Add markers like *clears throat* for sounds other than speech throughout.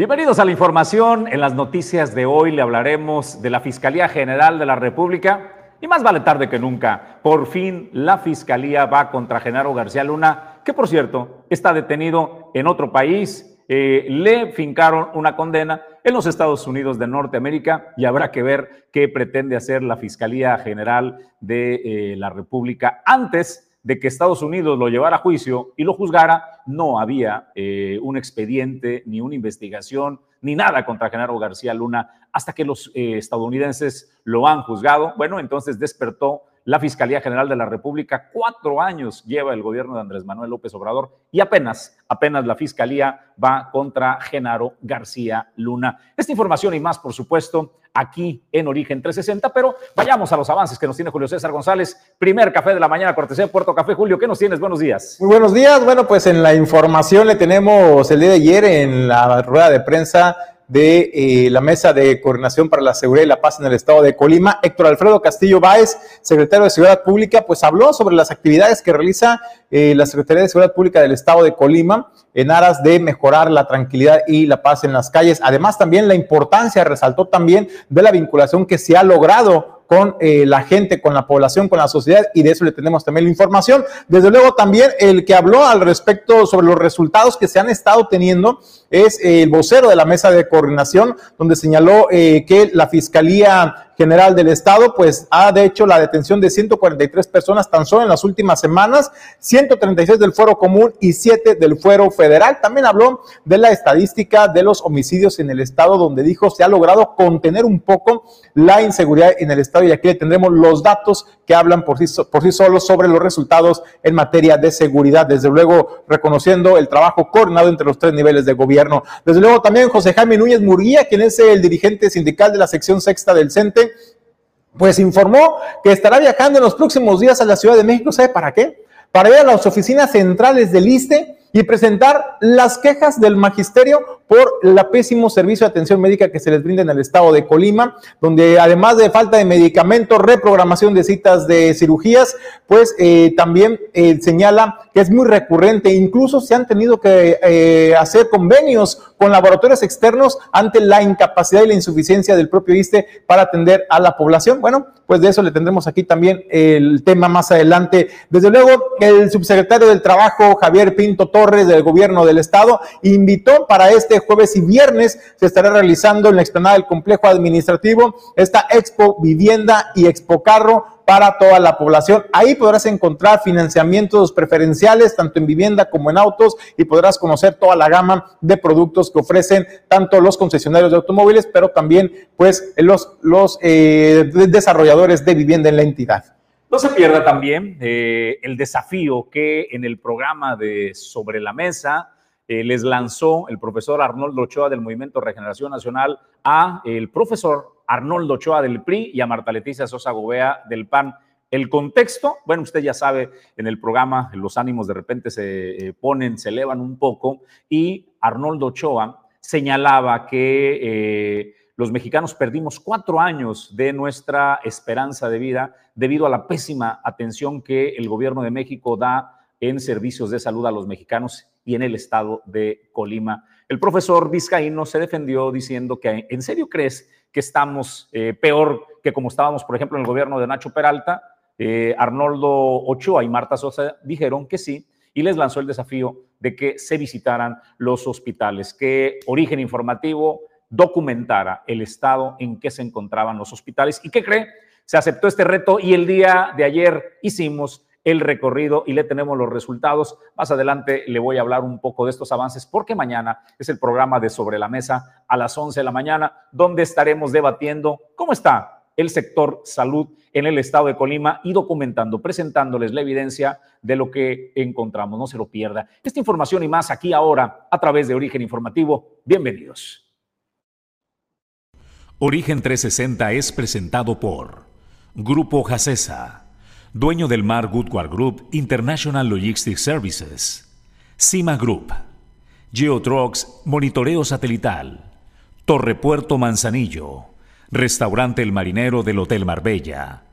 Bienvenidos a la información. En las noticias de hoy le hablaremos de la Fiscalía General de la República y más vale tarde que nunca. Por fin la Fiscalía va contra Genaro García Luna, que por cierto está detenido en otro país. Eh, le fincaron una condena en los Estados Unidos de Norteamérica y habrá que ver qué pretende hacer la Fiscalía General de eh, la República antes de que Estados Unidos lo llevara a juicio y lo juzgara, no había eh, un expediente, ni una investigación, ni nada contra Genaro García Luna, hasta que los eh, estadounidenses lo han juzgado. Bueno, entonces despertó la Fiscalía General de la República. Cuatro años lleva el gobierno de Andrés Manuel López Obrador y apenas, apenas la Fiscalía va contra Genaro García Luna. Esta información y más, por supuesto, aquí en Origen 360, pero vayamos a los avances que nos tiene Julio César González. Primer café de la mañana, cortesía de Puerto Café. Julio, ¿qué nos tienes? Buenos días. Muy buenos días. Bueno, pues en la información le tenemos el día de ayer en la rueda de prensa de eh, la Mesa de Coordinación para la Seguridad y la Paz en el Estado de Colima, Héctor Alfredo Castillo Báez, secretario de Seguridad Pública, pues habló sobre las actividades que realiza eh, la Secretaría de Seguridad Pública del Estado de Colima en aras de mejorar la tranquilidad y la paz en las calles. Además, también la importancia, resaltó también, de la vinculación que se ha logrado con eh, la gente, con la población, con la sociedad, y de eso le tenemos también la información. Desde luego también el que habló al respecto sobre los resultados que se han estado teniendo es el vocero de la mesa de coordinación, donde señaló eh, que la Fiscalía General del Estado, pues ha de hecho la detención de 143 personas tan solo en las últimas semanas, 136 del fuero común y 7 del fuero federal. También habló de la estadística de los homicidios en el Estado, donde dijo se ha logrado contener un poco la inseguridad en el Estado y aquí le tendremos los datos que hablan por sí, por sí solos sobre los resultados en materia de seguridad. Desde luego, reconociendo el trabajo coordinado entre los tres niveles de gobierno. Desde luego, también José Jaime Núñez Murguía, quien es el dirigente sindical de la sección sexta del CENTE, pues informó que estará viajando en los próximos días a la Ciudad de México. ¿Sabe para qué? Para ir a las oficinas centrales del ISTE y presentar las quejas del magisterio por el pésimo servicio de atención médica que se les brinda en el estado de Colima, donde además de falta de medicamentos, reprogramación de citas de cirugías, pues eh, también eh, señala que es muy recurrente, incluso se han tenido que eh, hacer convenios con laboratorios externos ante la incapacidad y la insuficiencia del propio ISTE para atender a la población. Bueno, pues de eso le tendremos aquí también el tema más adelante. Desde luego, el subsecretario del Trabajo, Javier Pinto Torres, del Gobierno del Estado, invitó para este jueves y viernes, se estará realizando en la explanada del complejo administrativo esta Expo Vivienda y Expo Carro para toda la población. Ahí podrás encontrar financiamientos preferenciales, tanto en vivienda como en autos, y podrás conocer toda la gama de productos que ofrecen tanto los concesionarios de automóviles, pero también pues los, los eh, desarrolladores de vivienda en la entidad. No se pierda también eh, el desafío que en el programa de Sobre la Mesa eh, les lanzó el profesor Arnoldo Ochoa del Movimiento Regeneración Nacional a el profesor Arnoldo Ochoa del PRI y a Marta Leticia Sosa Gobea del PAN. El contexto, bueno, usted ya sabe, en el programa los ánimos de repente se eh, ponen, se elevan un poco y Arnoldo Ochoa señalaba que eh, los mexicanos perdimos cuatro años de nuestra esperanza de vida debido a la pésima atención que el gobierno de México da en servicios de salud a los mexicanos y en el estado de Colima. El profesor Vizcaíno se defendió diciendo que, ¿en serio crees que estamos eh, peor que como estábamos, por ejemplo, en el gobierno de Nacho Peralta. Eh, Arnoldo Ochoa y Marta Sosa dijeron que sí y les lanzó el desafío de que se visitaran los hospitales, que Origen Informativo documentara el estado en que se encontraban los hospitales. ¿Y qué cree? Se aceptó este reto y el día de ayer hicimos el recorrido y le tenemos los resultados. Más adelante le voy a hablar un poco de estos avances porque mañana es el programa de Sobre la Mesa a las 11 de la mañana, donde estaremos debatiendo cómo está el sector salud en el estado de Colima y documentando, presentándoles la evidencia de lo que encontramos. No se lo pierda. Esta información y más aquí ahora a través de Origen Informativo. Bienvenidos. Origen 360 es presentado por Grupo Jacesa dueño del Mar Goodward Group International Logistics Services, CIMA Group, Geotrucks Monitoreo Satelital, Torre Puerto Manzanillo, Restaurante El Marinero del Hotel Marbella,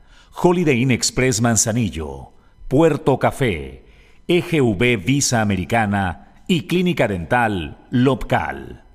Holiday Inn Express Manzanillo, Puerto Café, EGV Visa Americana y Clínica Dental Lopcal.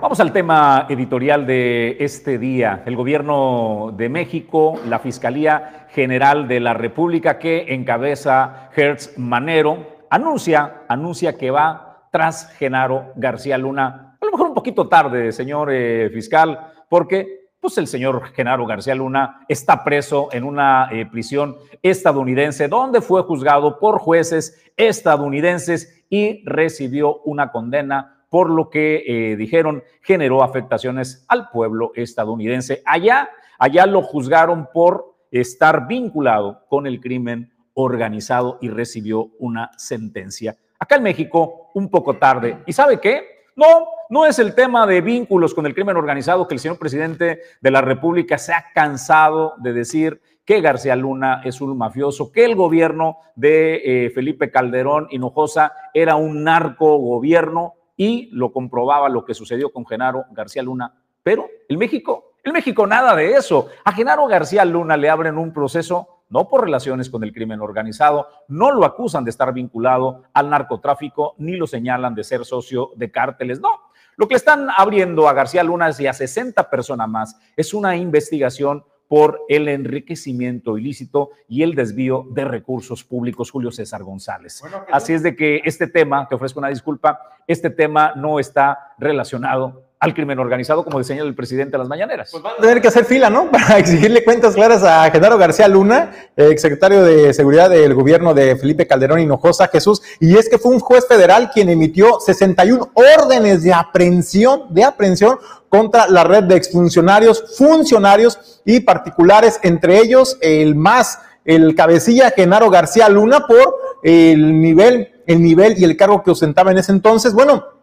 Vamos al tema editorial de este día. El gobierno de México, la Fiscalía General de la República que encabeza Hertz Manero, anuncia, anuncia que va tras Genaro García Luna. A lo mejor un poquito tarde, señor eh, fiscal, porque pues el señor Genaro García Luna está preso en una eh, prisión estadounidense donde fue juzgado por jueces estadounidenses y recibió una condena por lo que eh, dijeron generó afectaciones al pueblo estadounidense. Allá, allá lo juzgaron por estar vinculado con el crimen organizado y recibió una sentencia. Acá en México, un poco tarde. ¿Y sabe qué? No, no es el tema de vínculos con el crimen organizado que el señor presidente de la República se ha cansado de decir que García Luna es un mafioso, que el gobierno de eh, Felipe Calderón Hinojosa era un narco gobierno y lo comprobaba lo que sucedió con Genaro García Luna. Pero el México, el México nada de eso. A Genaro García Luna le abren un proceso no por relaciones con el crimen organizado, no lo acusan de estar vinculado al narcotráfico, ni lo señalan de ser socio de cárteles, no. Lo que están abriendo a García Luna y a 60 personas más es una investigación por el enriquecimiento ilícito y el desvío de recursos públicos, Julio César González. Así es de que este tema, te ofrezco una disculpa, este tema no está relacionado al crimen organizado, como diseña el presidente de las mañaneras. Pues van a tener que hacer fila, ¿no? *laughs* Para exigirle cuentas claras a Genaro García Luna, exsecretario de Seguridad del gobierno de Felipe Calderón Hinojosa, Jesús. Y es que fue un juez federal quien emitió 61 órdenes de aprehensión, de aprehensión contra la red de exfuncionarios, funcionarios y particulares, entre ellos el más, el cabecilla Genaro García Luna por el nivel, el nivel y el cargo que ostentaba en ese entonces. Bueno,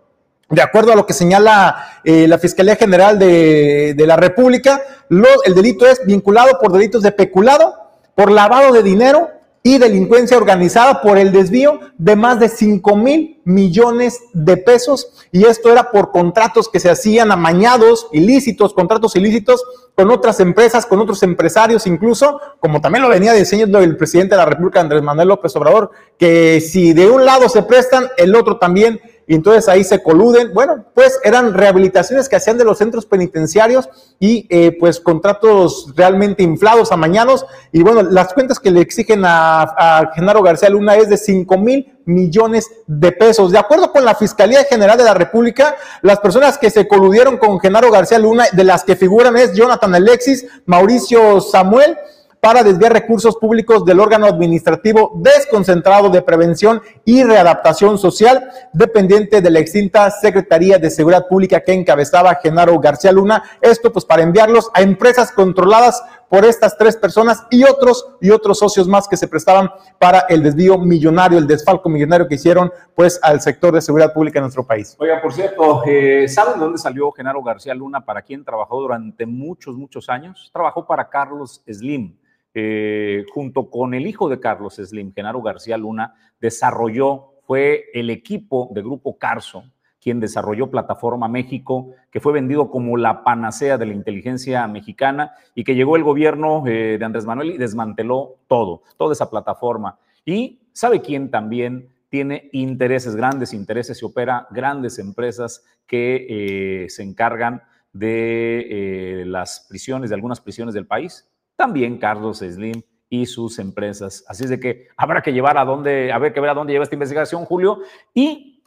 de acuerdo a lo que señala eh, la Fiscalía General de, la República, el delito es vinculado por delitos de peculado, por lavado de dinero y delincuencia organizada por el desvío de más de 5 mil millones de pesos. Y esto era por contratos que se hacían amañados, ilícitos, contratos ilícitos con otras empresas, con otros empresarios incluso, como también lo venía diciendo el presidente de la República, Andrés Manuel López Obrador, que si de un lado se prestan, el otro también y entonces ahí se coluden. Bueno, pues eran rehabilitaciones que hacían de los centros penitenciarios y eh, pues contratos realmente inflados, amañados. Y bueno, las cuentas que le exigen a, Genaro García Luna es de 5 mil millones de pesos. De acuerdo con la Fiscalía General de la República, las personas que se coludieron con Genaro García Luna, de las que figuran es Jonathan Alexis, Mauricio Samuel, para desviar recursos públicos del órgano administrativo desconcentrado de prevención y readaptación social, dependiente de la extinta Secretaría de Seguridad Pública que encabezaba Genaro García Luna. Esto pues para enviarlos a empresas controladas por estas tres personas y otros y otros socios más que se prestaban para el desvío millonario, el desfalco millonario que hicieron pues al sector de seguridad pública en nuestro país. Oiga, por cierto, eh, ¿saben dónde salió Genaro García Luna? ¿Para quien trabajó durante muchos, muchos años? Trabajó para Carlos Slim eh, junto con el hijo de Carlos Slim, Genaro García Luna, desarrolló, fue el equipo de Grupo Carso quien desarrolló Plataforma México, que fue vendido como la panacea de la inteligencia mexicana y que llegó el gobierno eh, de Andrés Manuel y desmanteló todo, toda esa plataforma. Y ¿sabe quién también tiene intereses, grandes intereses y opera grandes empresas que eh, se encargan de las prisiones, de algunas prisiones del país? También Carlos Slim y sus empresas. Así es de que habrá que llevar a dónde, a ver que ver a dónde lleva esta investigación, Julio. Y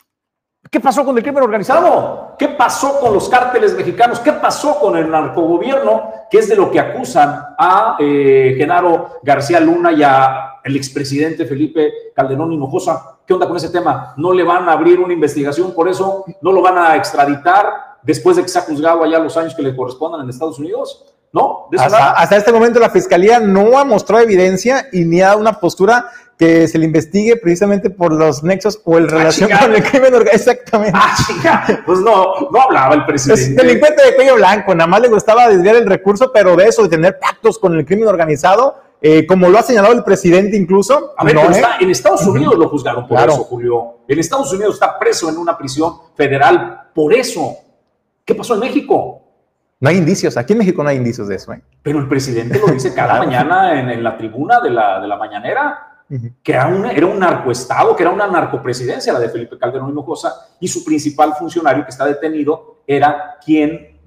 ¿qué pasó con el crimen organizado? ¿Qué pasó con los cárteles mexicanos? ¿Qué pasó con el narcogobierno? Que es de lo que acusan a eh, Genaro García Luna y a el expresidente Felipe Calderón Hinojosa. ¿Qué onda con ese tema? ¿No le van a abrir una investigación por eso? ¿No lo van a extraditar después de que se ha juzgado allá los años que le correspondan en Estados Unidos? ¿No? Hasta, este momento la fiscalía no ha mostrado evidencia y ni ha dado una postura que se le investigue precisamente por los nexos o el ah, relación con el crimen organizado. Exactamente. Ah, chica. Pues no, no hablaba el presidente. Es delincuente de cuello blanco, nada más le gustaba desviar el recurso, pero de eso, de tener pactos con el crimen organizado, eh, como lo ha señalado el presidente incluso. A ver, en Estados Unidos lo juzgaron por eso, Julio. En Estados Unidos está preso en una prisión federal por eso. ¿Qué pasó en México? No hay indicios, aquí en México no hay indicios de eso. ¿eh? Pero el presidente lo dice cada mañana en, la tribuna de la, de la mañanera. que era, era un narcoestado, que era una narcopresidencia, la de Felipe Calderón Hinojosa, y su principal funcionario que está detenido era quien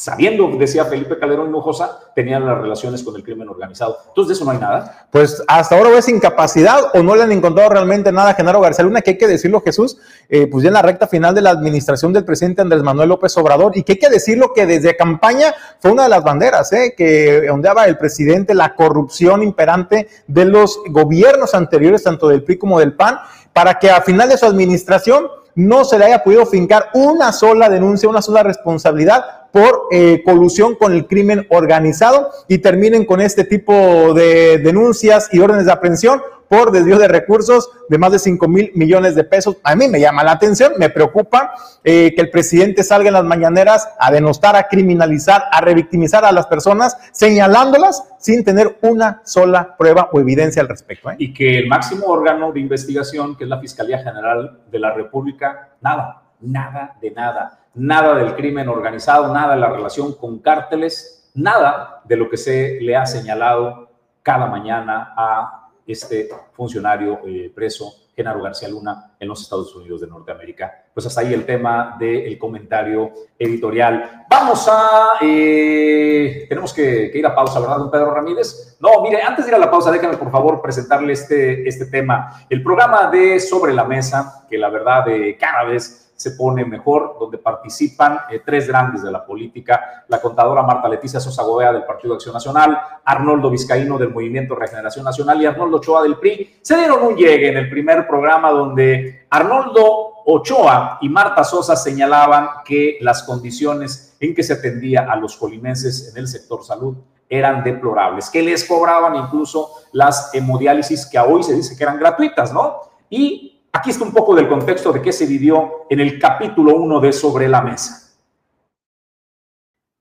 sabiendo, decía Felipe Calderón Hinojosa, tenían las relaciones con el crimen organizado. Entonces, de eso no hay nada. Pues hasta ahora es incapacidad o no le han encontrado realmente nada a Genaro García Luna, que hay que decirlo, Jesús, eh, pues ya en la recta final de la administración del presidente Andrés Manuel López Obrador, y que hay que decirlo que desde campaña fue una de las banderas, eh, que ondeaba el presidente la corrupción imperante de los gobiernos anteriores, tanto del PRI como del PAN, para que a final de su administración no se le haya podido fincar una sola denuncia, una sola responsabilidad por eh, colusión con el crimen organizado y terminen con este tipo de denuncias y órdenes de aprehensión por desvío de recursos de más de 5 mil millones de pesos. A mí me llama la atención, me preocupa eh, que el presidente salga en las mañaneras a denostar, a criminalizar, a revictimizar a las personas, señalándolas sin tener una sola prueba o evidencia al respecto. ¿eh? Y que el máximo órgano de investigación, que es la Fiscalía General de la República, nada, nada de nada nada del crimen organizado, nada de la relación con cárteles, nada de lo que se le ha señalado cada mañana a este funcionario eh, preso, Genaro García Luna, en los Estados Unidos de Norteamérica. Pues hasta ahí el tema del comentario editorial. Vamos a... Eh, tenemos que, ir a pausa, ¿verdad, don Pedro Ramírez? No, mire, antes de ir a la pausa, déjame por favor presentarle este, este tema. El programa de Sobre la Mesa, que la verdad de cada vez se pone mejor, donde participan eh, tres grandes de la política, la contadora Marta Leticia Sosa Gobea del Partido Acción Nacional, Arnoldo Vizcaíno del Movimiento Regeneración Nacional y Arnoldo Ochoa del PRI. Se dieron un llegue en el primer programa donde Arnoldo Ochoa y Marta Sosa señalaban que las condiciones en que se atendía a los colimenses en el sector salud eran deplorables, que les cobraban incluso las hemodiálisis que hoy se dice que eran gratuitas, ¿no? Y Aquí está un poco del contexto de qué se vivió en el capítulo 1 de Sobre la Mesa.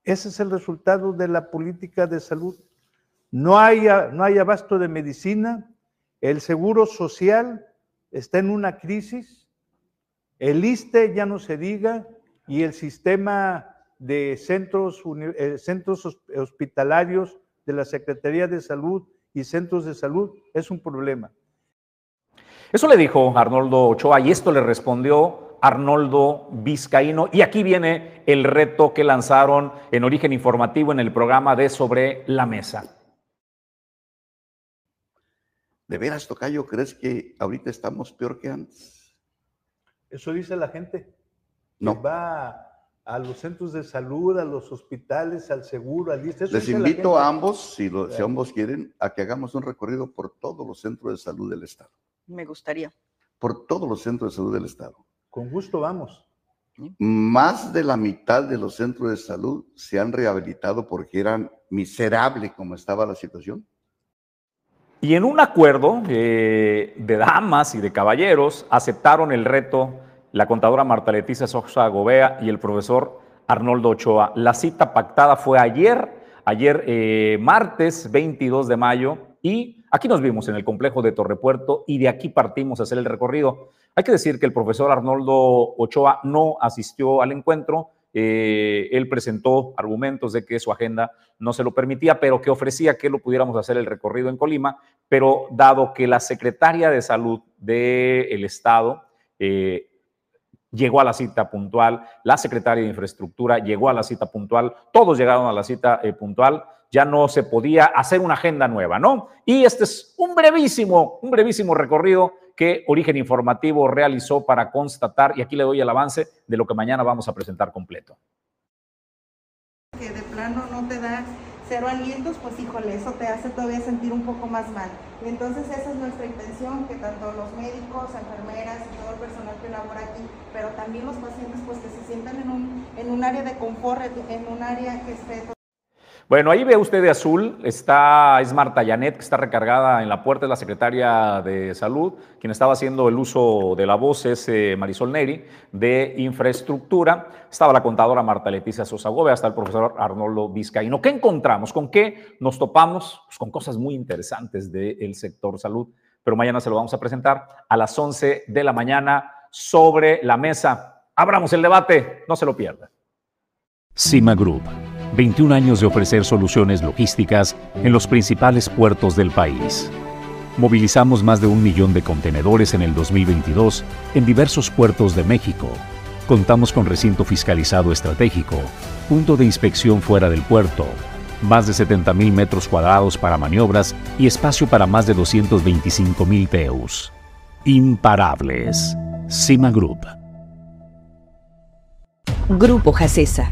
Ese es el resultado de la política de salud. No hay, no abasto de medicina, el seguro social está en una crisis, el ISTE ya no se diga, y el sistema de centros, eh, centros hospitalarios de la Secretaría de Salud y centros de salud es un problema. Eso le dijo Arnoldo Ochoa y esto le respondió Arnoldo Vizcaíno. Y aquí viene el reto que lanzaron en origen informativo en el programa de Sobre la Mesa. ¿De veras, Tocayo, crees que ahorita estamos peor que antes? Eso dice la gente. No. va a los centros de salud, a los hospitales, al seguro, al Les invito a ambos, si, si ambos quieren, a que hagamos un recorrido por todos los centros de salud del Estado me gustaría. Por todos los centros de salud del Estado. Con gusto vamos. Más de la mitad de los centros de salud se han rehabilitado porque eran miserables como estaba la situación. Y en un acuerdo de damas y de caballeros aceptaron el reto la contadora Marta Leticia Sosa Gobea y el profesor Arnoldo Ochoa. La cita pactada fue ayer, ayer eh, martes 22 de mayo, y aquí nos vimos en el complejo de Torrepuerto y de aquí partimos a hacer el recorrido. Hay que decir que el profesor Arnoldo Ochoa no asistió al encuentro. Eh, él presentó argumentos de que su agenda no se lo permitía, pero que ofrecía que lo pudiéramos hacer el recorrido en Colima, pero dado que la secretaria de salud del Estado eh, llegó a la cita puntual, la secretaria de infraestructura llegó a la cita puntual, todos llegaron a la cita eh, puntual, ya no se podía hacer una agenda nueva, ¿no? Y este es un brevísimo, un brevísimo recorrido que Origen Informativo realizó para constatar, y aquí le doy el avance de lo que mañana vamos a presentar completo. Que de plano no te da cero alientos, pues híjole, eso te hace todavía sentir un poco más mal. Y entonces esa es nuestra intención, que tanto los médicos, enfermeras y todo el personal que labora aquí, pero también los pacientes, pues que se sientan en un, en un área de confort, en un área que esté bueno, ahí ve usted de azul, está, es Marta Yanet, que está recargada en la puerta, de la secretaria de Salud, quien estaba haciendo el uso de la voz es eh, Marisol Neri, de infraestructura, estaba la contadora Marta Leticia Sosa Gómez, hasta el profesor Arnoldo Vizcaíno. ¿Qué encontramos? ¿Con qué nos topamos? Pues con cosas muy interesantes del sector salud, pero mañana se lo vamos a presentar a las 11 de la mañana sobre la mesa. Abramos el debate, no se lo pierda. Cima Group 21 años de ofrecer soluciones logísticas en los principales puertos del país. movilizamos más de un millón de contenedores en el 2022 en diversos puertos de México. Contamos con recinto fiscalizado estratégico, punto de inspección fuera del puerto, más de 70.000 metros cuadrados para maniobras y espacio para más de 225.000 TEUs. Imparables. Cima Group. Grupo Jacesa.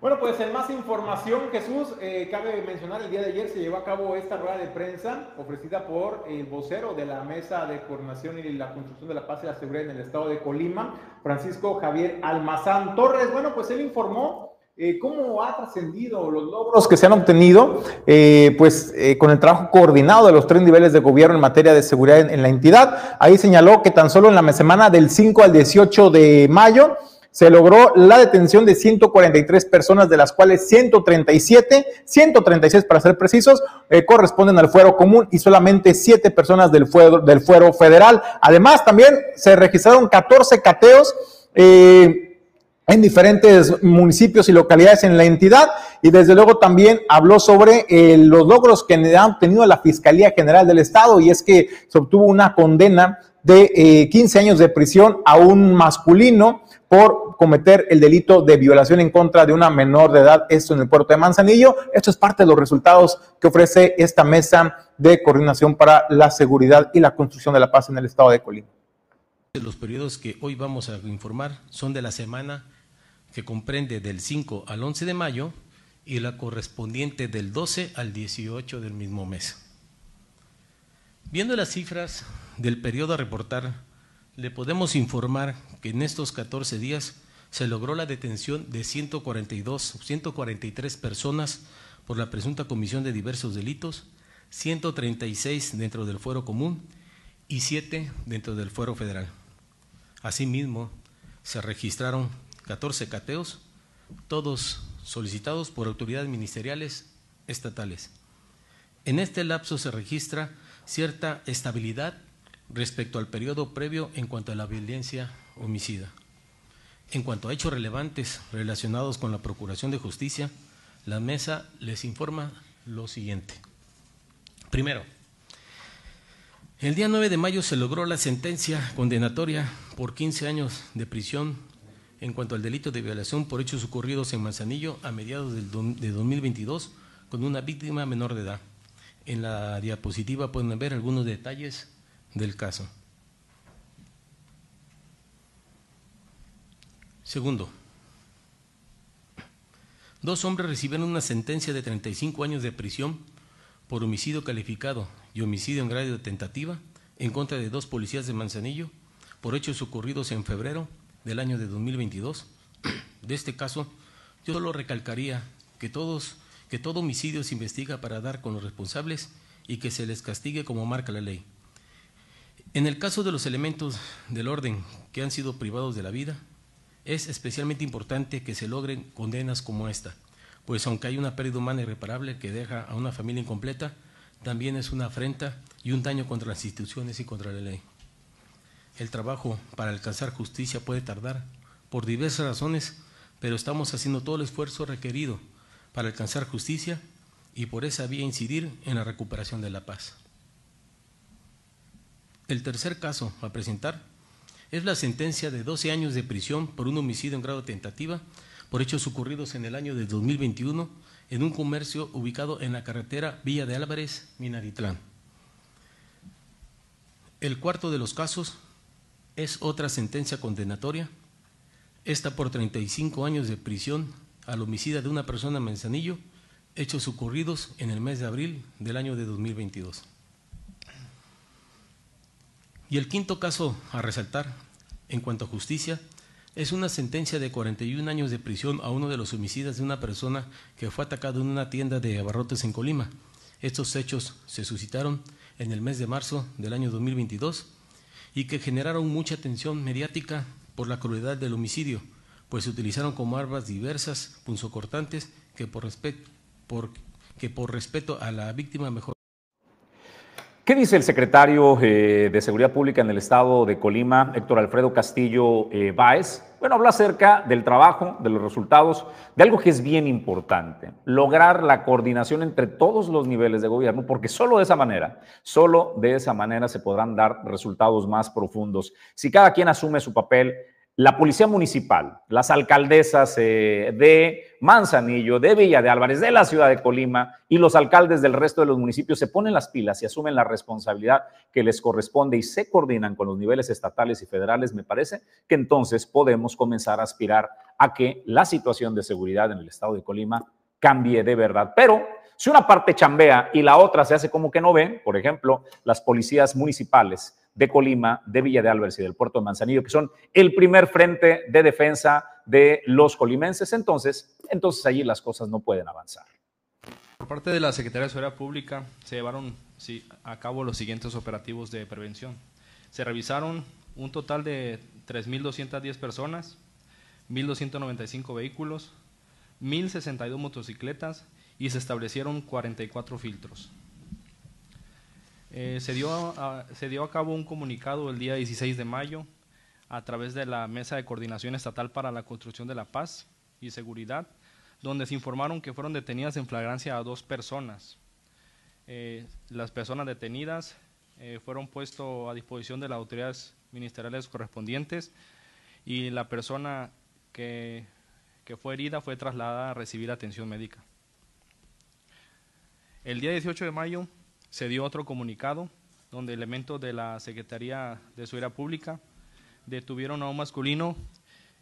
Bueno, pues en más información, Jesús, eh, cabe mencionar, el día de ayer se llevó a cabo esta rueda de prensa ofrecida por el vocero de la Mesa de Coordinación y la Construcción de la Paz y la Seguridad en el estado de Colima, Francisco Javier Almazán Torres. Bueno, pues él informó eh, cómo ha trascendido los logros que se han obtenido, eh, pues con el trabajo coordinado de los tres niveles de gobierno en materia de seguridad en, en la entidad. Ahí señaló que tan solo en la semana del 5 al 18 de mayo, se logró la detención de 143 personas, de las cuales 137, 136 para ser precisos, eh, corresponden al fuero común y solamente 7 personas del fuero, del fuero federal. Además, también se registraron 14 cateos. Eh, en diferentes municipios y localidades en la entidad y desde luego también habló sobre eh, los logros que ha obtenido la Fiscalía General del Estado y es que se obtuvo una condena de eh, 15 años de prisión a un masculino por cometer el delito de violación en contra de una menor de edad, esto en el puerto de Manzanillo. Esto es parte de los resultados que ofrece esta mesa de coordinación para la seguridad y la construcción de la paz en el estado de Colima. Los periodos que hoy vamos a informar son de la semana que comprende del 5 al 11 de mayo y la correspondiente del 12 al 18 del mismo mes. Viendo las cifras del periodo a reportar, le podemos informar que en estos 14 días se logró la detención de 142, 143 personas por la presunta comisión de diversos delitos, 136 dentro del fuero común y 7 dentro del fuero federal. Asimismo, se registraron 14 cateos, todos solicitados por autoridades ministeriales estatales. En este lapso se registra cierta estabilidad respecto al periodo previo en cuanto a la violencia homicida. En cuanto a hechos relevantes relacionados con la Procuración de Justicia, la mesa les informa lo siguiente. Primero, el día 9 de mayo se logró la sentencia condenatoria por 15 años de prisión en cuanto al delito de violación por hechos ocurridos en Manzanillo a mediados de 2022 con una víctima menor de edad. En la diapositiva pueden ver algunos detalles del caso. Segundo, dos hombres recibieron una sentencia de 35 años de prisión por homicidio calificado y homicidio en grado de tentativa en contra de dos policías de Manzanillo por hechos ocurridos en febrero del año de 2022. *clears throat* De este caso, yo solo recalcaría que todos que todo homicidio se investiga para dar con los responsables y que se les castigue como marca la ley. En el caso de los elementos del orden que han sido privados de la vida, es especialmente importante que se logren condenas como esta, pues aunque hay una pérdida humana irreparable que deja a una familia incompleta, también es una afrenta y un daño contra las instituciones y contra la ley. El trabajo para alcanzar justicia puede tardar por diversas razones, pero estamos haciendo todo el esfuerzo requerido para alcanzar justicia y por esa vía incidir en la recuperación de la paz. El tercer caso a presentar es la sentencia de 12 años de prisión por un homicidio en grado tentativa por hechos ocurridos en el año de 2021 en un comercio ubicado en la carretera Villa de Álvarez, Minaritlán. El cuarto de los casos es otra sentencia condenatoria, esta por 35 años de prisión al homicida de una persona en Manzanillo, hechos ocurridos en el mes de abril del año de 2022. Y el quinto caso a resaltar en cuanto a justicia es una sentencia de 41 años de prisión a uno de los homicidas de una persona que fue atacado en una tienda de abarrotes en Colima. Estos hechos se suscitaron en el mes de marzo del año 2022 y que generaron mucha atención mediática por la crueldad del homicidio, pues se utilizaron como armas diversas punzocortantes que por, que por respeto a la víctima mejor. ¿Qué dice el secretario eh, de Seguridad Pública en el estado de Colima, Héctor Alfredo Castillo eh, Báez? Bueno, habla acerca del trabajo, de los resultados, de algo que es bien importante, lograr la coordinación entre todos los niveles de gobierno, porque solo de esa manera, solo de esa manera se podrán dar resultados más profundos. Si cada quien asume su papel, la Policía Municipal, las alcaldesas eh, de Manzanillo, de Villa de Álvarez, de la ciudad de Colima y los alcaldes del resto de los municipios se ponen las pilas y asumen la responsabilidad que les corresponde y se coordinan con los niveles estatales y federales, me parece que entonces podemos comenzar a aspirar a que la situación de seguridad en el estado de Colima cambie de verdad. Pero si una parte chambea y la otra se hace como que no ve, por ejemplo, las policías municipales, de Colima, de Villa de Álvarez y del puerto de Manzanillo, que son el primer frente de defensa de los colimenses, entonces, entonces allí las cosas no pueden avanzar. Por parte de la Secretaría de Seguridad Pública se llevaron a cabo los siguientes operativos de prevención. Se revisaron un total de 3.210 personas, 1.295 vehículos, 1.062 motocicletas y se establecieron 44 filtros. Eh, se, dio a, se dio a cabo un comunicado el día 16 de mayo a través de la Mesa de Coordinación Estatal para la Construcción de la Paz y Seguridad, donde se informaron que fueron detenidas en flagrancia a dos personas. Eh, las personas detenidas eh, fueron puestas a disposición de las autoridades ministeriales correspondientes y la persona que, que fue herida fue trasladada a recibir atención médica. El día 18 de mayo se dio otro comunicado donde elementos de la Secretaría de Seguridad Pública detuvieron a un masculino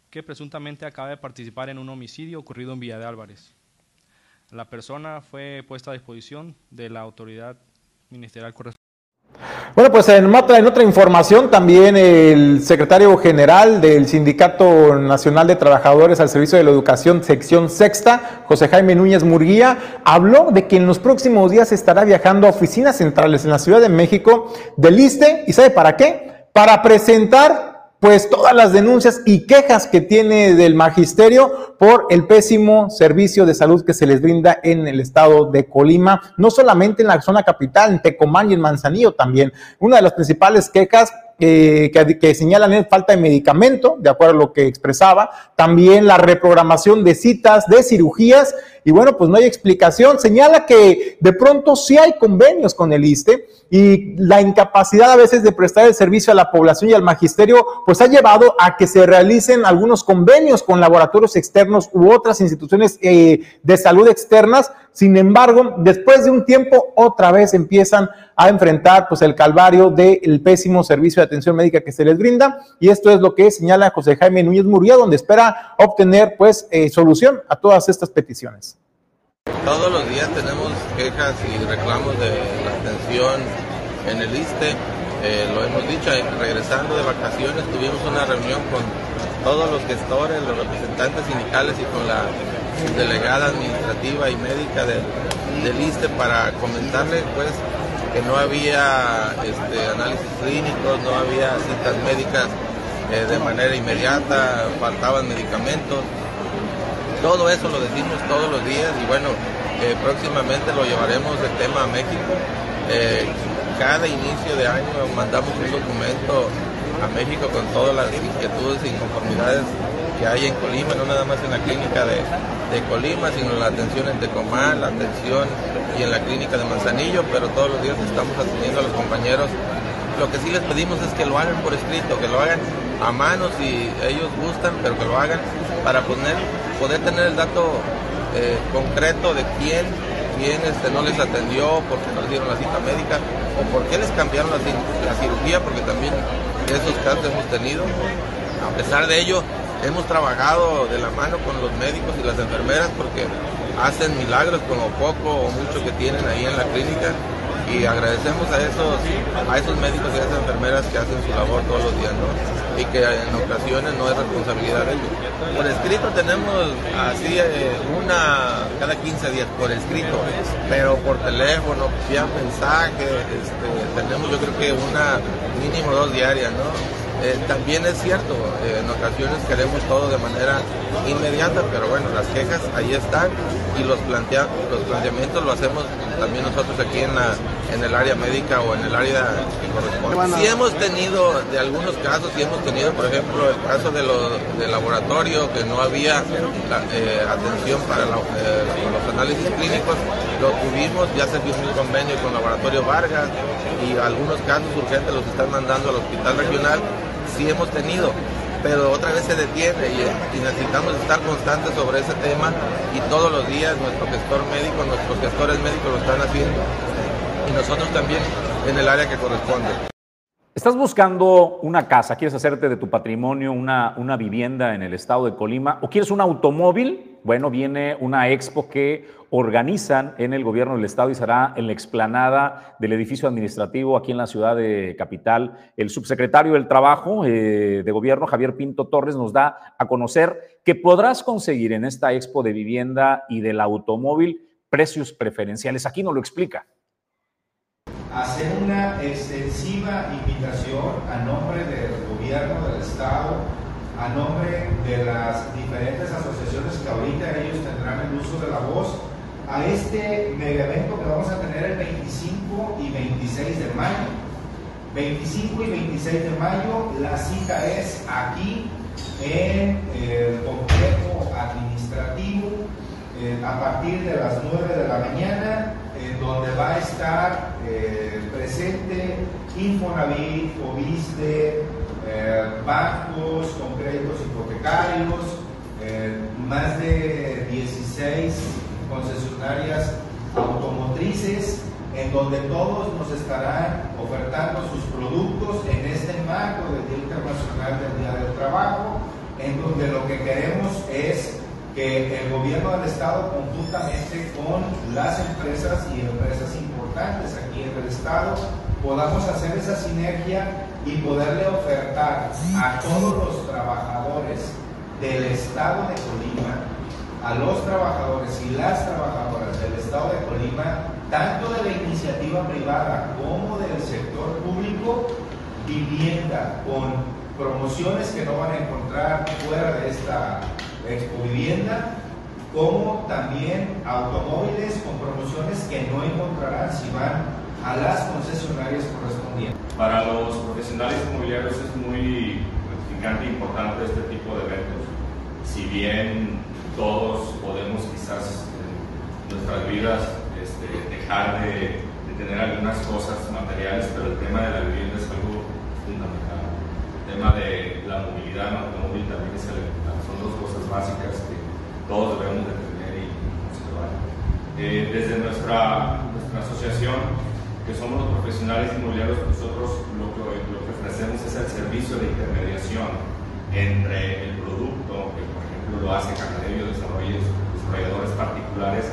que presuntamente acaba de participar en un homicidio ocurrido en Villa de Álvarez. La persona fue puesta a disposición de la autoridad ministerial correspondiente. Bueno, pues en otra, en otra información también el secretario general del Sindicato Nacional de Trabajadores al Servicio de la Educación, sección sexta, José Jaime Núñez Murguía, habló de que en los próximos días estará viajando a oficinas centrales en la Ciudad de México del ISTE, ¿y sabe para qué? Para presentar pues todas las denuncias y quejas que tiene del magisterio por el pésimo servicio de salud que se les brinda en el estado de Colima, no solamente en la zona capital, en Tecomán y en Manzanillo también. Una de las principales quejas eh, que, señalan falta de medicamento, de acuerdo a lo que expresaba, también la reprogramación de citas, de cirugías, y bueno, pues no hay explicación. Señala que de pronto sí hay convenios con el ISTE y la incapacidad a veces de prestar el servicio a la población y al magisterio, pues ha llevado a que se realicen algunos convenios con laboratorios externos u otras instituciones eh, de salud externas. Sin embargo, después de un tiempo, otra vez empiezan a enfrentar pues el calvario del pésimo servicio de atención médica que se les brinda. Y esto es lo que señala José Jaime Núñez Muría, donde espera obtener pues eh, solución a todas estas peticiones. Todos los días tenemos quejas y reclamos de la atención en el ISTE. Eh, lo hemos dicho, eh, regresando de vacaciones tuvimos una reunión con todos los gestores, los representantes sindicales y con la delegada administrativa y médica del, ISTE para comentarle pues que no había este, análisis clínicos, no había citas médicas eh, de manera inmediata, faltaban medicamentos todo eso lo decimos todos los días y bueno, eh, próximamente lo llevaremos el tema a México. Eh, cada inicio de año mandamos un documento a México con todas las inquietudes e inconformidades que hay en Colima, no nada más en la clínica de, Colima, sino la atención en Tecomán, la atención y en la clínica de Manzanillo, pero todos los días estamos atendiendo a los compañeros. Lo que sí les pedimos es que lo hagan por escrito, que lo hagan a mano si ellos gustan, pero que lo hagan para poner, poder tener el dato eh, concreto de quién, quién este, no les atendió, por qué no les dieron la cita médica o por qué les cambiaron la, la cirugía, porque también esos casos hemos tenido. A pesar de ello, hemos trabajado de la mano con los médicos y las enfermeras porque hacen milagros con lo poco o mucho que tienen ahí en la clínica y agradecemos a esos, a esos médicos y a esas enfermeras que hacen su labor todos los días, Y que en ocasiones no es responsabilidad de ellos. Por escrito tenemos así eh, una cada 15 días por escrito, pero por teléfono, vía mensaje, este, tenemos yo creo que una mínimo dos diarias, ¿no? Eh, también es cierto, eh, en ocasiones queremos todo de manera inmediata, pero bueno, las quejas ahí están y los, plantea, los planteamientos lo hacemos también nosotros aquí en, la, en el área médica o en el área que corresponde. Sí hemos tenido, de algunos casos, sí hemos tenido, por ejemplo, el caso de lo, del laboratorio, que no había eh, atención para los análisis clínicos, lo tuvimos, ya se firmó un convenio con Laboratorio Vargas y algunos casos urgentes los están mandando al hospital regional sí hemos tenido, pero otra vez se detiene y, necesitamos estar constantes sobre ese tema y todos los días nuestro gestor médico, nuestros gestores médicos lo están haciendo y nosotros también en el área que corresponde. ¿Estás buscando una casa? ¿Quieres hacerte de tu patrimonio una, una vivienda en el estado de Colima? ¿O quieres un automóvil? Bueno, viene una expo que organizan en el gobierno del estado y será en la explanada del edificio administrativo aquí en la ciudad de Capital. El subsecretario del Trabajo eh, de Gobierno, Javier Pinto Torres, nos da a conocer que podrás conseguir en esta expo de vivienda y del automóvil precios preferenciales. Aquí nos lo explica hacer una extensiva invitación a nombre del gobierno del Estado, a nombre de las diferentes asociaciones que ahorita ellos tendrán el uso de la voz, a este mega que vamos a tener el 25 y 26 de mayo. 25 y 26 de mayo, la cita es aquí en el complejo administrativo eh, a partir de las 9 de la mañana donde va a estar eh, presente Infonavit, Fobiste, eh, bancos con créditos hipotecarios, eh, más de 16 concesionarias automotrices, en donde todos nos estarán ofertando sus productos en este marco del Día Internacional del Día del Trabajo, en donde lo que queremos es que el gobierno del Estado, conjuntamente con las empresas y empresas importantes aquí en el Estado, podamos hacer esa sinergia y poderle ofertar a todos los trabajadores del Estado de Colima, a los trabajadores y las trabajadoras del Estado de Colima, tanto de la iniciativa privada como del sector público, vivienda con promociones que no van a encontrar fuera de esta Expo Vivienda, como también automóviles con promociones que no encontrarán si van a las concesionarias correspondientes. Para los profesionales inmobiliarios es muy gratificante e importante este tipo de eventos. Si bien todos podemos quizás en nuestras vidas este, dejar de, de, tener algunas cosas materiales, pero el tema de la vivienda es algo fundamental. El tema de la movilidad en automóvil también es elemental. Son dos cosas básicas que todos debemos de tener y conservar. Eh, desde nuestra, nuestra asociación, que somos los profesionales inmobiliarios, nosotros lo que, lo que ofrecemos es el servicio de intermediación entre el producto, que por ejemplo lo hace Canadeo, desarrolladores, desarrolladores particulares,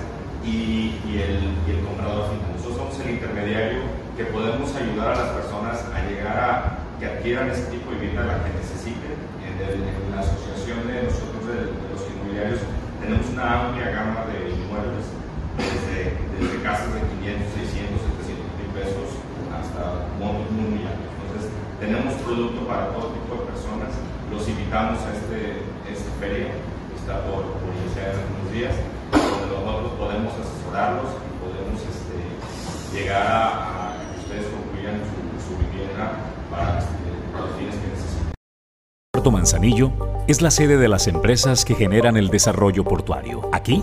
y, y, el, y, el, comprador final. Nosotros somos el intermediario que podemos ayudar a las personas a llegar a que adquieran ese tipo de vivienda la que necesiten. En, la asociación de nosotros de, los inmobiliarios tenemos una amplia gama de inmuebles, desde, desde casas de 500, 600, 700 mil pesos hasta montos muy, altos. Entonces, tenemos producto para todo tipo de personas. Los invitamos a este, este feria, está por, iniciar en unos días, donde nosotros podemos asesorarlos y podemos este, llegar a, a, que ustedes concluyan su, su vivienda para este, los fines que necesitan Puerto Manzanillo es la sede de las empresas que generan el desarrollo portuario. Aquí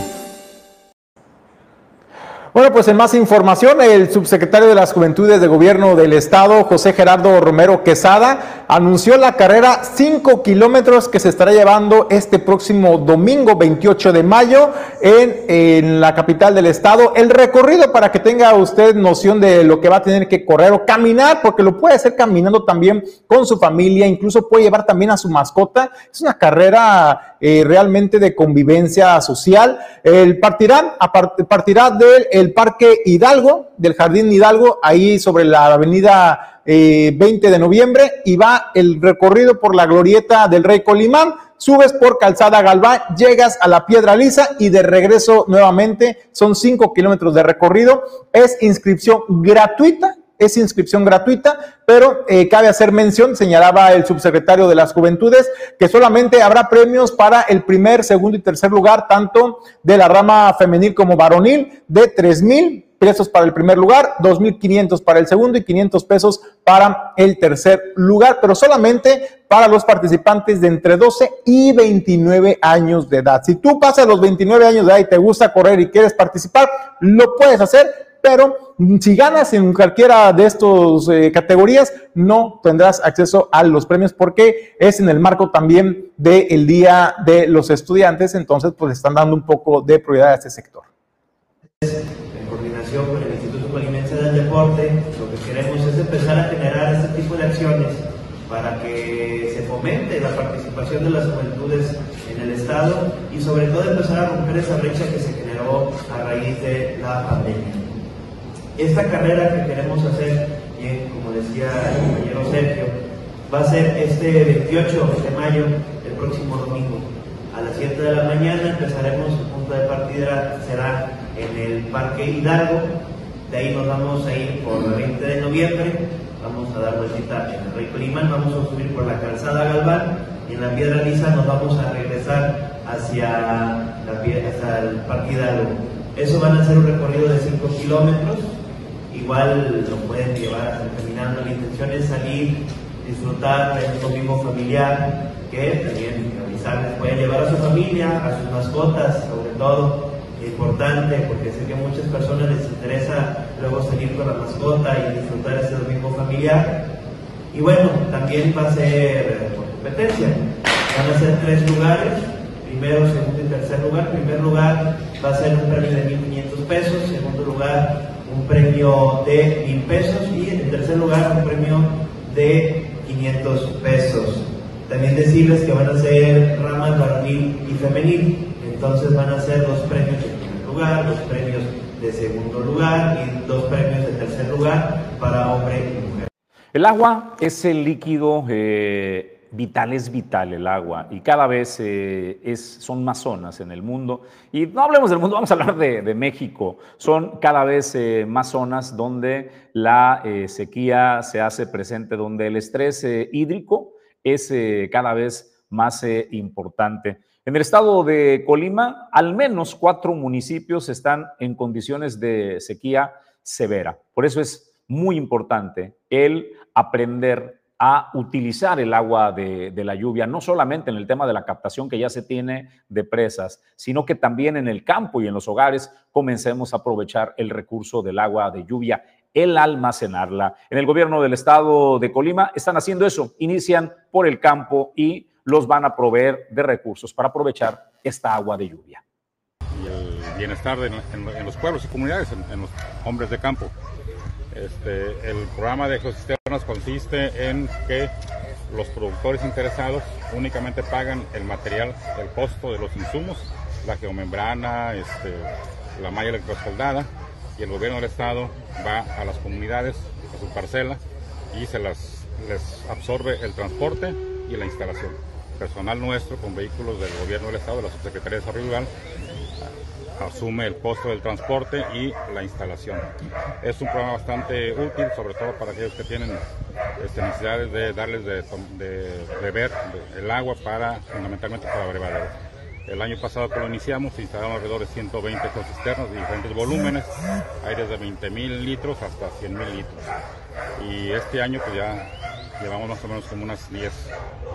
Bueno, pues en más información, el subsecretario de las Juventudes de Gobierno del Estado, José Gerardo Romero Quesada, anunció la carrera 5 kilómetros que se estará llevando este próximo domingo 28 de mayo en, la capital del Estado. El recorrido para que tenga usted noción de lo que va a tener que correr o caminar, porque lo puede hacer caminando también con su familia, incluso puede llevar también a su mascota. Es una carrera eh, realmente de convivencia social. El partirá, partirá del el Parque Hidalgo, del Jardín Hidalgo, ahí sobre la avenida eh, 20 de noviembre, y va el recorrido por la glorieta del Rey Colimán, subes por Calzada Galván, llegas a la Piedra Lisa y de regreso nuevamente, son cinco kilómetros de recorrido, es inscripción gratuita, es inscripción gratuita, pero eh, cabe hacer mención, señalaba el subsecretario de las Juventudes, que solamente habrá premios para el primer, segundo y tercer lugar, tanto de la rama femenil como varonil, de tres mil pesos para el primer lugar, 2.500 para el segundo y 500 pesos para el tercer lugar, pero solamente para los participantes de entre 12 y 29 años de edad. Si tú pasas los 29 años de edad y te gusta correr y quieres participar, lo puedes hacer, pero si ganas en cualquiera de estas eh, categorías, no tendrás acceso a los premios porque es en el marco también del Día de los Estudiantes, entonces pues están dando un poco de prioridad a este sector. En coordinación con el Instituto Colimense del Deporte, lo que queremos es empezar a generar este tipo de acciones para que se fomente la participación de las juventudes en el Estado y sobre todo empezar a romper esa brecha que se generó a raíz de la pandemia. Esta carrera que queremos hacer, bien, como decía el compañero Sergio, va a ser este 28 de mayo, el próximo domingo. A las 7 de la mañana empezaremos, el punto de partida será en el Parque Hidalgo, de ahí nos vamos a ir por el 20 de noviembre, vamos a dar vueltita en el Rey Colimán, vamos a subir por la calzada Galván y en la Piedra Lisa nos vamos a regresar hacia, la, hacia el Parque Hidalgo. Eso van a ser un recorrido de 5 kilómetros, igual lo pueden llevar terminando. La intención es salir, disfrutar de un domingo familiar, que también avisarles, pueden llevar a su familia, a sus mascotas, sobre todo, importante, porque sé que a muchas personas les interesa luego salir con la mascota y disfrutar ese domingo familiar. Y bueno, también va a ser por competencia. Van a ser tres lugares, primero, segundo y tercer lugar. Primer lugar va a ser un premio de 1.500 pesos, segundo lugar un premio de mil pesos y en tercer lugar un premio de 500 pesos. También decirles que van a ser ramas varonil y femenil, entonces van a ser dos premios de primer lugar, dos premios de segundo lugar y dos premios de tercer lugar para hombre y mujer. El agua es el líquido eh, vital, es vital el agua y cada vez eh, son más zonas en el mundo. Y no hablemos del mundo, *laughs* vamos a hablar de, México. Son cada vez eh, más zonas donde la eh, sequía se hace presente, donde el estrés hídrico es cada vez más importante. En el estado de Colima, al menos cuatro municipios están en condiciones de sequía severa. Por eso es muy importante el aprender a utilizar el agua de, la lluvia, no solamente en el tema de la captación que ya se tiene de presas, sino que también en el campo y en los hogares comencemos a aprovechar el recurso del agua de lluvia, el almacenarla. En el gobierno del estado de Colima están haciendo eso, inician por el campo y los van a proveer de recursos para aprovechar esta agua de lluvia. Y el bienestar en, los pueblos y comunidades, en, los hombres de campo. Este, el programa de consiste en que los productores interesados únicamente pagan el material, el costo de los insumos, la geomembrana, este, la malla electrosoldada, y el gobierno del estado va a las comunidades, a su parcela, y se les absorbe el transporte y la instalación. Personal nuestro con vehículos del gobierno del estado, de la Subsecretaría de Desarrollo Rural, asume el costo del transporte y la instalación. Es un programa bastante útil, sobre todo para aquellos que tienen este, necesidades de darles de, beber el agua para, fundamentalmente para brevadero. El año pasado que lo iniciamos se instalaron alrededor de 120 cisternas de diferentes volúmenes, hay desde 20 mil litros hasta 100 mil litros. Y este año pues ya llevamos más o menos como unas 10,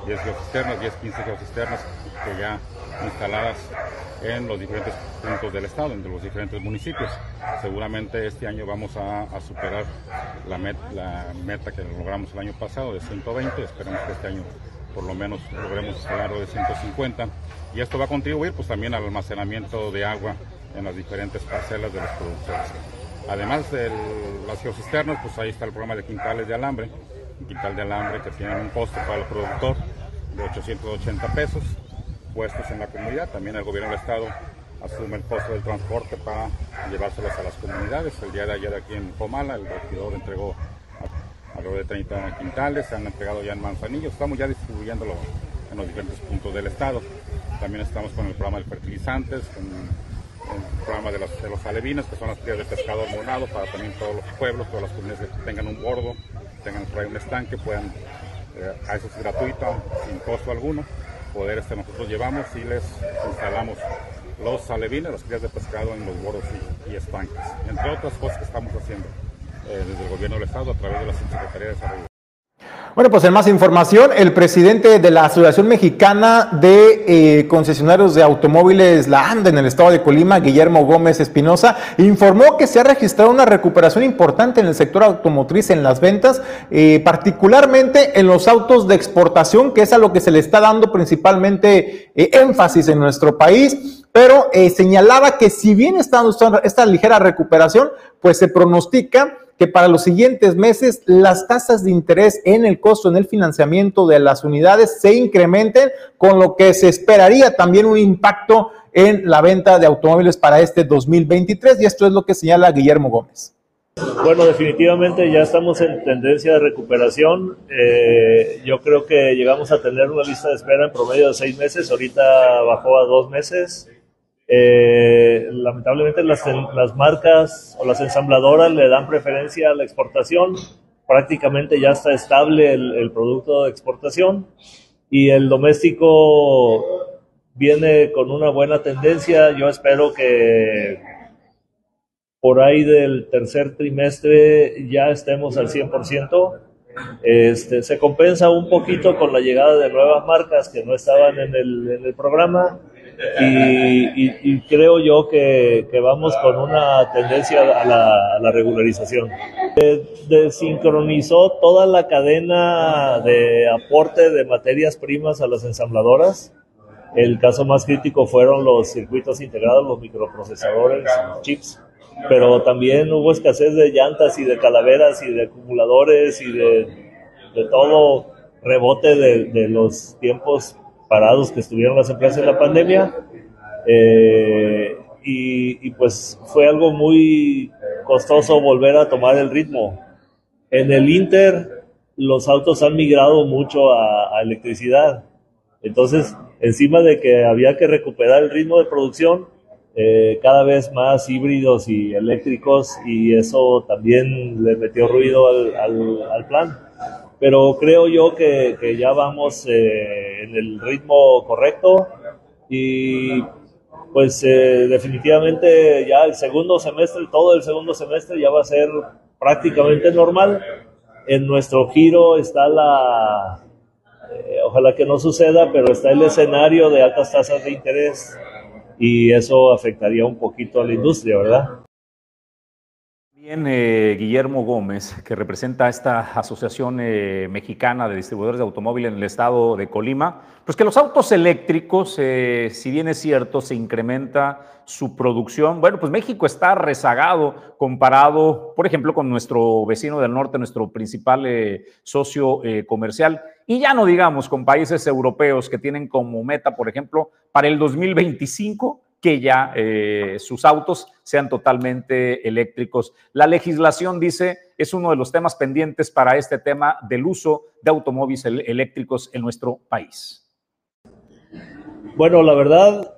10 geocisternas, 10, 15 geocisternas que ya instaladas en los diferentes puntos del estado, entre los diferentes municipios. Seguramente este año vamos a, superar la, met, la, meta que logramos el año pasado de 120, esperemos que este año por lo menos logremos instalarlo de 150 y esto va a contribuir pues también al almacenamiento de agua en las diferentes parcelas de los productores. Además de las geocisternas, pues ahí está el programa de quintales de alambre, un quintal de alambre que tiene un costo para el productor de 880 pesos puestos en la comunidad. También el gobierno del estado asume el costo del transporte para llevárselos a las comunidades. El día de ayer aquí en Comala, el regidor entregó alrededor de 30 quintales, se han entregado ya en Manzanillo. Estamos ya distribuyéndolo en los diferentes puntos del estado. También estamos con el programa de fertilizantes, el programa de, las, de los alevines, que son las crías de pescado hormonado para también todos los pueblos, todas las comunidades que tengan un bordo, tengan por ahí un estanque, puedan, eh, a eso es gratuito, sin costo alguno poder este, nosotros llevamos y les instalamos los alevines, las crías de pescado en los bordos y, y, estanques, entre otras cosas que estamos haciendo eh, desde el gobierno del Estado a través de la Secretaría de Desarrollo. Bueno, pues en más información, el presidente de la Asociación Mexicana de eh, Concesionarios de Automóviles, la ANDA, en el estado de Colima, Guillermo Gómez Espinosa, informó que se ha registrado una recuperación importante en el sector automotriz en las ventas, eh, particularmente en los autos de exportación, que es a lo que se le está dando principalmente eh, énfasis en nuestro país pero señalaba que si bien está esta ligera recuperación, pues se pronostica que para los siguientes meses las tasas de interés en el costo, en el financiamiento de las unidades se incrementen, con lo que se esperaría también un impacto en la venta de automóviles para este 2023 y esto es lo que señala Guillermo Gómez. Bueno, definitivamente ya estamos en tendencia de recuperación. Eh, yo creo que llegamos a tener una lista de espera en promedio de seis meses, ahorita bajó a dos meses. Eh, lamentablemente las, marcas o las ensambladoras le dan preferencia a la exportación. Prácticamente ya está estable el, producto de exportación y el doméstico viene con una buena tendencia. Yo espero que por ahí del tercer trimestre ya estemos al 100%. Este, se compensa un poquito con la llegada de nuevas marcas que no estaban en el programa y, creo yo que, vamos con una tendencia a la, regularización. Desincronizó toda la cadena de aporte de materias primas a las ensambladoras. El caso más crítico fueron los circuitos integrados, los microprocesadores, los chips, pero también hubo escasez de llantas y de calaveras y de acumuladores y de, todo rebote de los tiempos parados que estuvieron las empresas en la pandemia. Eh, y, pues fue algo muy costoso volver a tomar el ritmo. En el Inter los autos han migrado mucho a, electricidad. Entonces, encima de que había que recuperar el ritmo de producción, eh, cada vez más híbridos y eléctricos y eso también le metió ruido al, al plan pero creo yo que, que ya vamos eh, en el ritmo correcto y pues eh, definitivamente ya el segundo semestre, todo el segundo semestre ya va a ser prácticamente normal en nuestro giro está la, eh, ojalá que no suceda, pero está el escenario de altas tasas de interés y eso afectaría un poquito a la industria, ¿verdad? Eh, Guillermo Gómez, que representa esta Asociación eh, Mexicana de Distribuidores de Automóviles en el estado de Colima, pues que los autos eléctricos, eh, si bien es cierto, se incrementa su producción. Bueno, pues México está rezagado comparado, por ejemplo, con nuestro vecino del norte, nuestro principal socio comercial. Y ya no digamos con países europeos que tienen como meta, por ejemplo, para el 2025 que ya eh, sus autos sean totalmente eléctricos. La legislación dice es uno de los temas pendientes para este tema del uso de automóviles eléctricos en nuestro país. Bueno, la verdad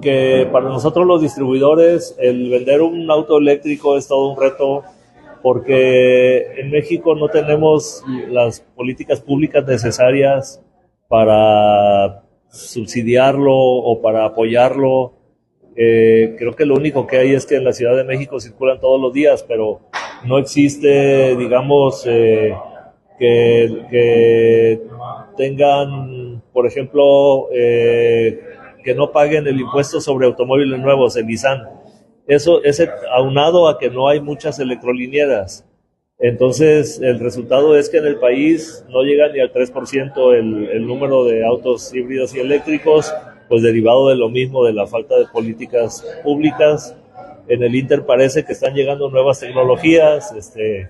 que para nosotros los distribuidores el vender un auto eléctrico es todo un reto porque en México no tenemos las políticas públicas necesarias para subsidiarlo o para apoyarlo eh, creo que lo único que hay es que en la Ciudad de México circulan todos los días, pero no existe, digamos, eh, que, tengan, por ejemplo, eh, que no paguen el impuesto sobre automóviles nuevos, el ISAN. Eso es aunado a que no hay muchas electrolineras. Entonces, el resultado es que en el país no llega ni al 3% el, el número de autos híbridos y eléctricos pues derivado de lo mismo, de la falta de políticas públicas. En el Inter parece que están llegando nuevas tecnologías, este,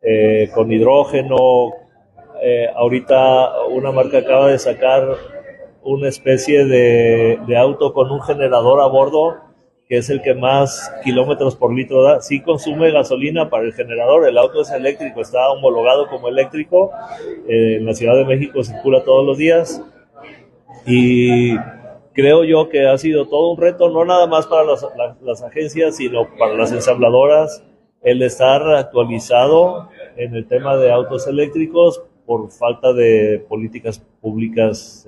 eh, con hidrógeno. Eh, ahorita una marca acaba de sacar una especie de, auto con un generador a bordo, que es el que más kilómetros por litro da. Sí consume gasolina para el generador, el auto es eléctrico, está homologado como eléctrico. Eh, en la Ciudad de México circula todos los días. Y creo yo que ha sido todo un reto, no nada más para las, agencias, sino para las ensambladoras, el estar actualizado en el tema de autos eléctricos por falta de políticas públicas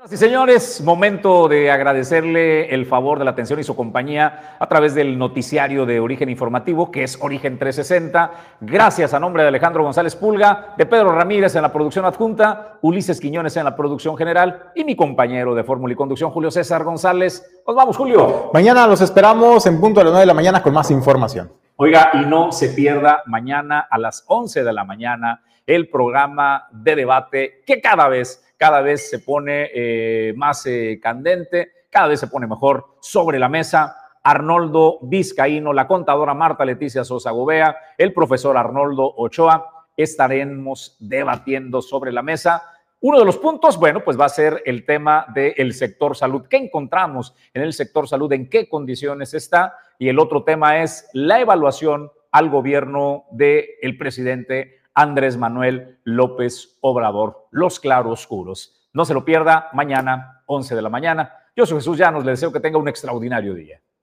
Señoras y señores, momento de agradecerle el favor de la atención y su compañía a través del noticiario de Origen Informativo, que es Origen 360. Gracias a nombre de Alejandro González Pulga, de Pedro Ramírez en la producción adjunta, Ulises Quiñones en la producción general y mi compañero de Fórmula y Conducción, Julio César González. Nos vamos, Julio. Mañana los esperamos en punto a las 9 de la mañana con más información. Oiga, y no se pierda mañana a las 11 de la mañana el programa de debate que cada vez cada vez se pone eh, más eh, candente, cada vez se pone mejor sobre la mesa. Arnoldo Vizcaíno, la contadora Marta Leticia Sosa Gobea, el profesor Arnoldo Ochoa, estaremos debatiendo sobre la mesa. Uno de los puntos, bueno, pues va a ser el tema del sector salud. ¿Qué encontramos en el sector salud? ¿En qué condiciones está? Y el otro tema es la evaluación al gobierno del el presidente Andrés Manuel López Obrador, Los Claroscuros. No se lo pierda mañana, 11 de la mañana. Yo soy Jesús Llanos, le deseo que tenga un extraordinario día.